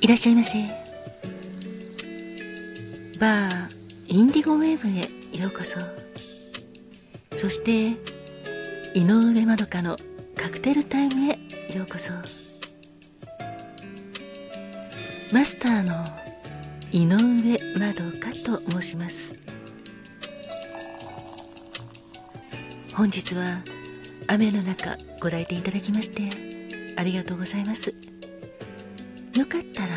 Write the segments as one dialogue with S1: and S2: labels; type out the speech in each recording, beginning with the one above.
S1: いらっしゃいませ。バーインディゴウェーブへようこそ。そして井上まどかのカクテルタイムへようこそ。マスターの井上まどかと申します。本日は雨の中ご来店いただきましてありがとうございます。よかったら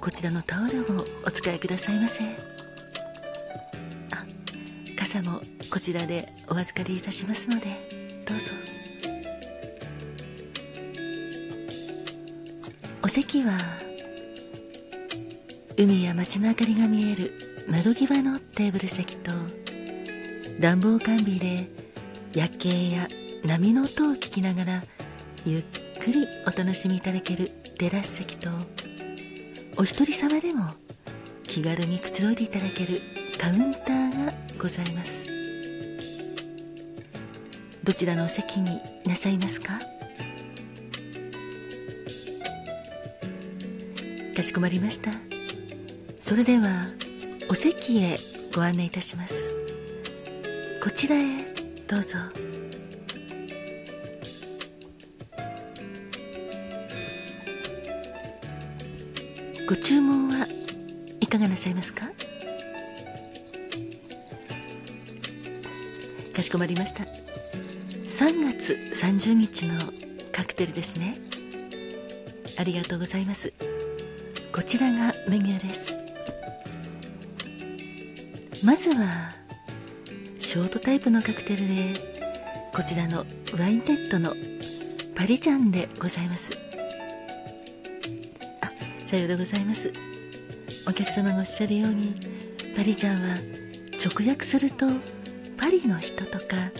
S1: こちらのタオルをお使いくださいませ。あ傘もこちらでお預かりいたしますのでどうぞ。お席は海や街の明かりが見える窓際のテーブル席と暖房完備で夜景や波の音を聞きながらゆっくりお楽しみいただけるテラス席とお一人様でも気軽にくつろいでいただけるカウンターがございます。どちらのお席になさいますか？かしこまりました。それではお席へご案内いたします。こちらへどうぞ。ご注文はいかがなさいますか？かしこまりました。3月30日のカクテルですね。ありがとうございます。こちらがメニューです。まずはショートタイプのカクテルでこちらのワインネットのパリジャンでございます。あさようでございます。お客様がおっしゃるようにパリジャンは直訳するとパリの人とか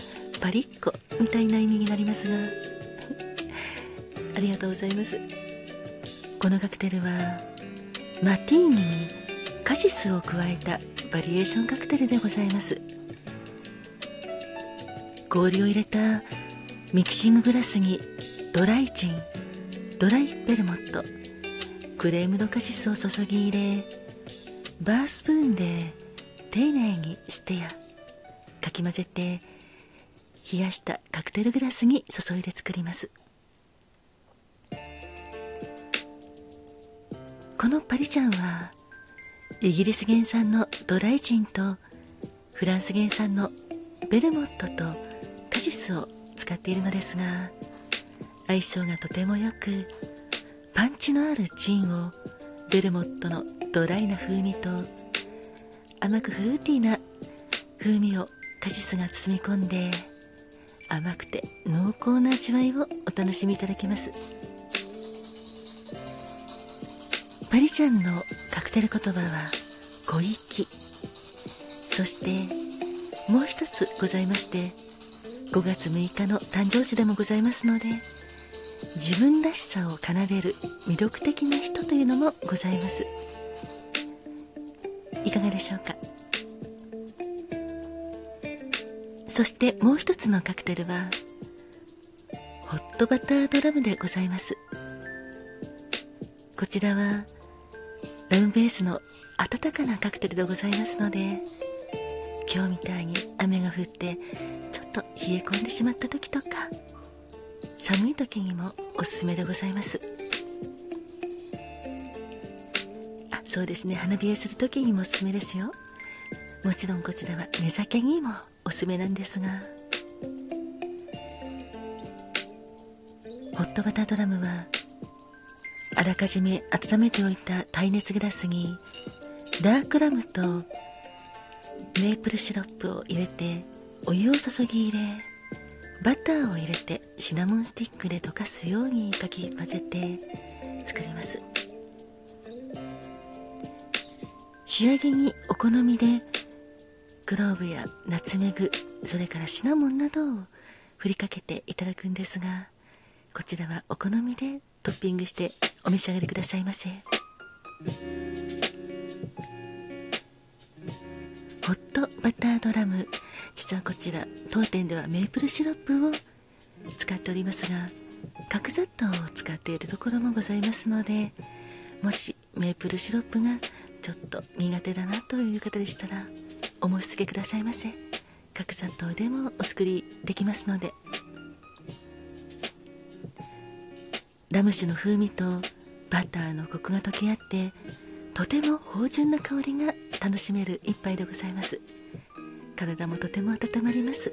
S1: パリッコみたいな意味になりますが ありがとうございます。このカクテルはマティーニにカシスを加えたバリエーションカクテルでございます。氷を入れたミキシンググラスにドライジンドライベルモットクレームドカシスを注ぎ入れバースプーンで丁寧にステアかき混ぜて冷やしたカクテルグラスに注いで作ります。このパリジャンはイギリス原産のドライジンとフランス原産のベルモットとカシスを使っているのですが相性がとてもよくパンチのあるジンをベルモットのドライな風味と甘くフルーティーな風味をカシスが包み込んで甘くて濃厚な味わいをお楽しみいただけます。パリちゃんのカクテル言葉は小粋そしてもう一つございまして5月6日の誕生日でもございますので自分らしさを奏でる魅力的な人というのもございます。いかがでしょうか？そしてもう一つのカクテルはホットバタードラムでございます。こちらはラムベースの温かなカクテルでございますので今日みたいに雨が降ってちょっと冷え込んでしまった時とか寒い時にもおすすめでございます。あそうですね。花冷えする時にもおすすめですよ。もちろんこちらは寝酒にもおすすめなんですが。ホットバタードラムはあらかじめ温めておいた耐熱グラスにダークラムとメープルシロップを入れてお湯を注ぎ入れバターを入れてシナモンスティックで溶かすようにかき混ぜて作ります。仕上げにお好みでクローブやナツメグそれからシナモンなどを振りかけていただくんですがこちらはお好みでトッピングしてお召し上がりくださいませホット。バタードラム実はこちら当店ではメープルシロップを使っておりますが角砂糖を使っているところもございますのでもしメープルシロップがちょっと苦手だなという方でしたらお申し付けくださいませ角砂糖でもお作りできますのでラム酒の風味とバターのコクが溶け合ってとても芳醇な香りが楽しめる一杯でございます。体もとても温まります。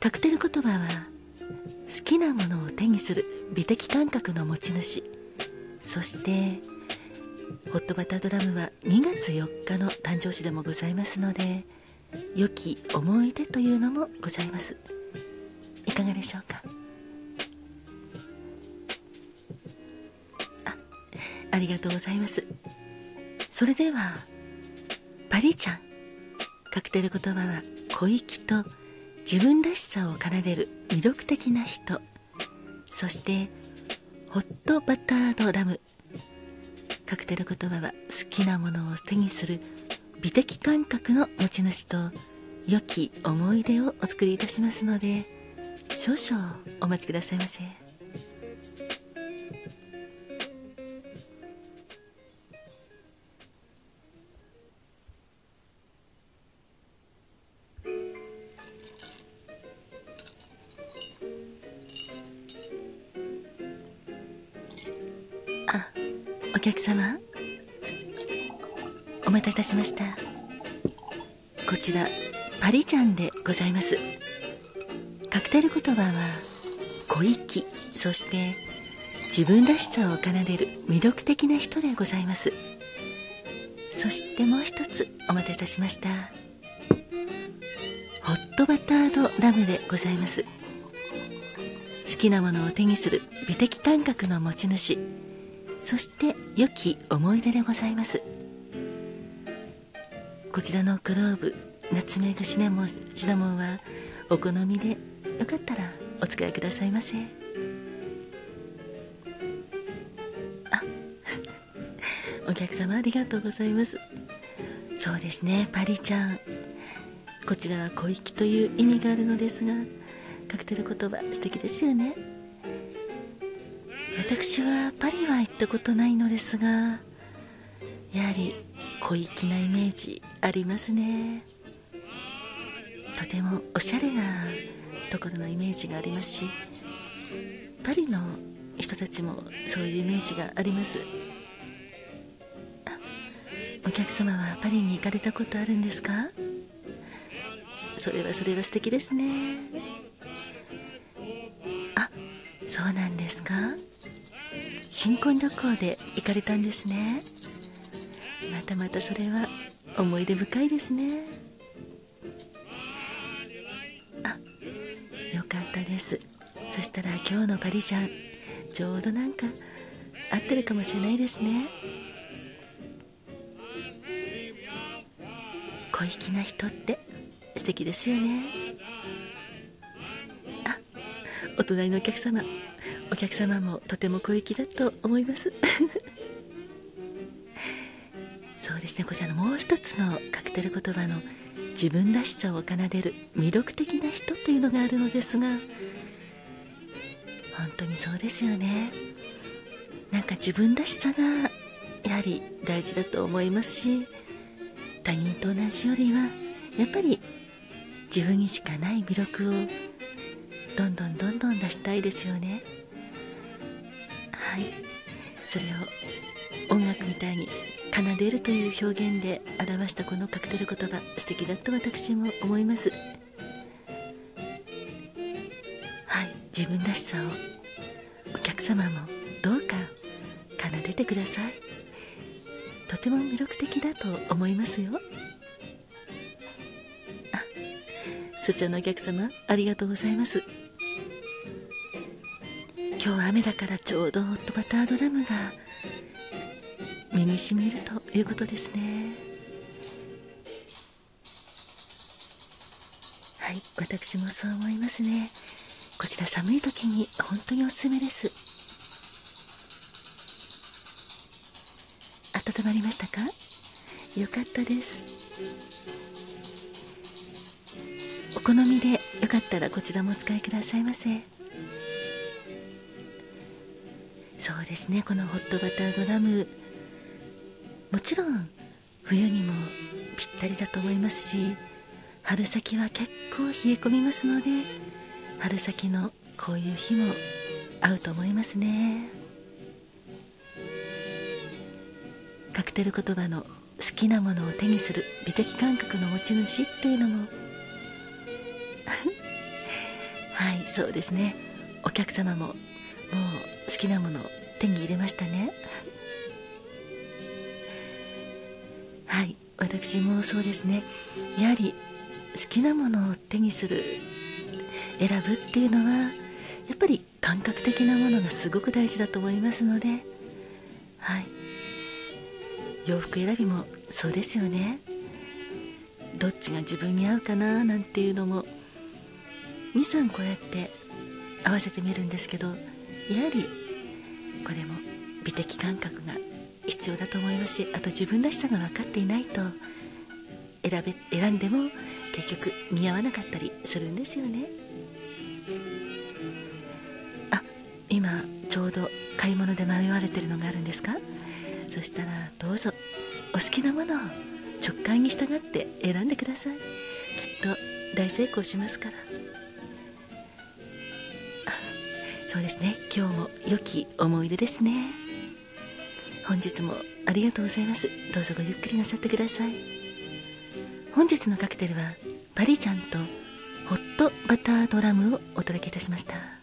S1: カクテル言葉は好きなものを手にする美的感覚の持ち主。そしてホットバタードラムは2月4日の誕生日でもございますので良き思い出というのもございます。いかがでしょうか？ありがとうございます。それではパリちゃんカクテル言葉は小粋と自分らしさを奏でる魅力的な人。そしてホットバタードラム。カクテル言葉は好きなものを手にする美的感覚の持ち主と良き思い出をお作りいたしますので少々お待ちくださいませ。お客様お待たせいたしました。こちらパリジャンでございます。カクテル言葉は小粋そして自分らしさを奏でる魅力的な人でございます。そしてもう一つお待たせいたしました。ホットバタードラムでございます。好きなものを手にする美的感覚の持ち主。そして良き思い出でございます。こちらのクローブナツメグシナモンシナモンはお好みでよかったらお使いくださいませ。あお客様ありがとうございます。そうですねパリちゃん。こちらは小粋という意味があるのですがカクテル言葉素敵ですよね。私はパリは行ったことないのですがやはり小粋なイメージありますね。とてもおしゃれなところのイメージがありますしパリの人たちもそういうイメージがあります。お客様はパリに行かれたことあるんですか？それはそれは素敵ですね。あそうなんですか？新婚旅行で行かれたんですね。またまたそれは思い出深いですね。あよかったです。そしたら今日のパリジャンちょうどなんか合ってるかもしれないですね。小粋な人って素敵ですよね。あお隣のお客様お客様もとても小粋だと思います。そうですね。こちらのもう一つのカクテル言葉の自分らしさを奏でる魅力的な人というのがあるのですが本当にそうですよね。なんか自分らしさがやはり大事だと思いますし他人と同じよりはやっぱり自分にしかない魅力をどんどんどんどん出したいですよね。はい。それを音楽みたいに奏でるという表現で表したこのカクテル言葉素敵だと私も思います。はい。自分らしさをお客様もどうか奏でてください。とても魅力的だと思いますよ。あそちらのお客様ありがとうございます。今日は雨だからちょうどホットバタードラムが身にしみるということですね。はい私もそう思いますね。こちら寒い時に本当におすすめです。温まりましたか？よかったです。お好みでよかったらこちらもお使いくださいませ。そうですね。このホットバタードラム。もちろん冬にもぴったりだと思いますし春先は結構冷え込みますので春先のこういう日も合うと思いますね。カクテル言葉の好きなものを手にする美的感覚の持ち主っていうのも。はいそうですね。お客様ももう好きなものを手に入れましたね。はい私もそうですね。やはり好きなものを手にする選ぶっていうのはやっぱり感覚的なものがすごく大事だと思いますので。はい。洋服選びもそうですよね。どっちが自分に合うかななんていうのも23こうやって合わせてみるんですけどやはりこれも美的感覚が必要だと思いますしあと自分らしさが分かっていないと選べ選んでも結局似合わなかったりするんですよね。あ今ちょうど買い物で迷われてるのがあるんですか？そしたらどうぞお好きなものを直感に従って選んでください。きっと大成功しますから。そうですね。今日も良き思い出ですね。本日もありがとうございます。どうぞごゆっくりなさってください。本日のカクテルはパリちゃんとホットバタードラムをお届けいたしました。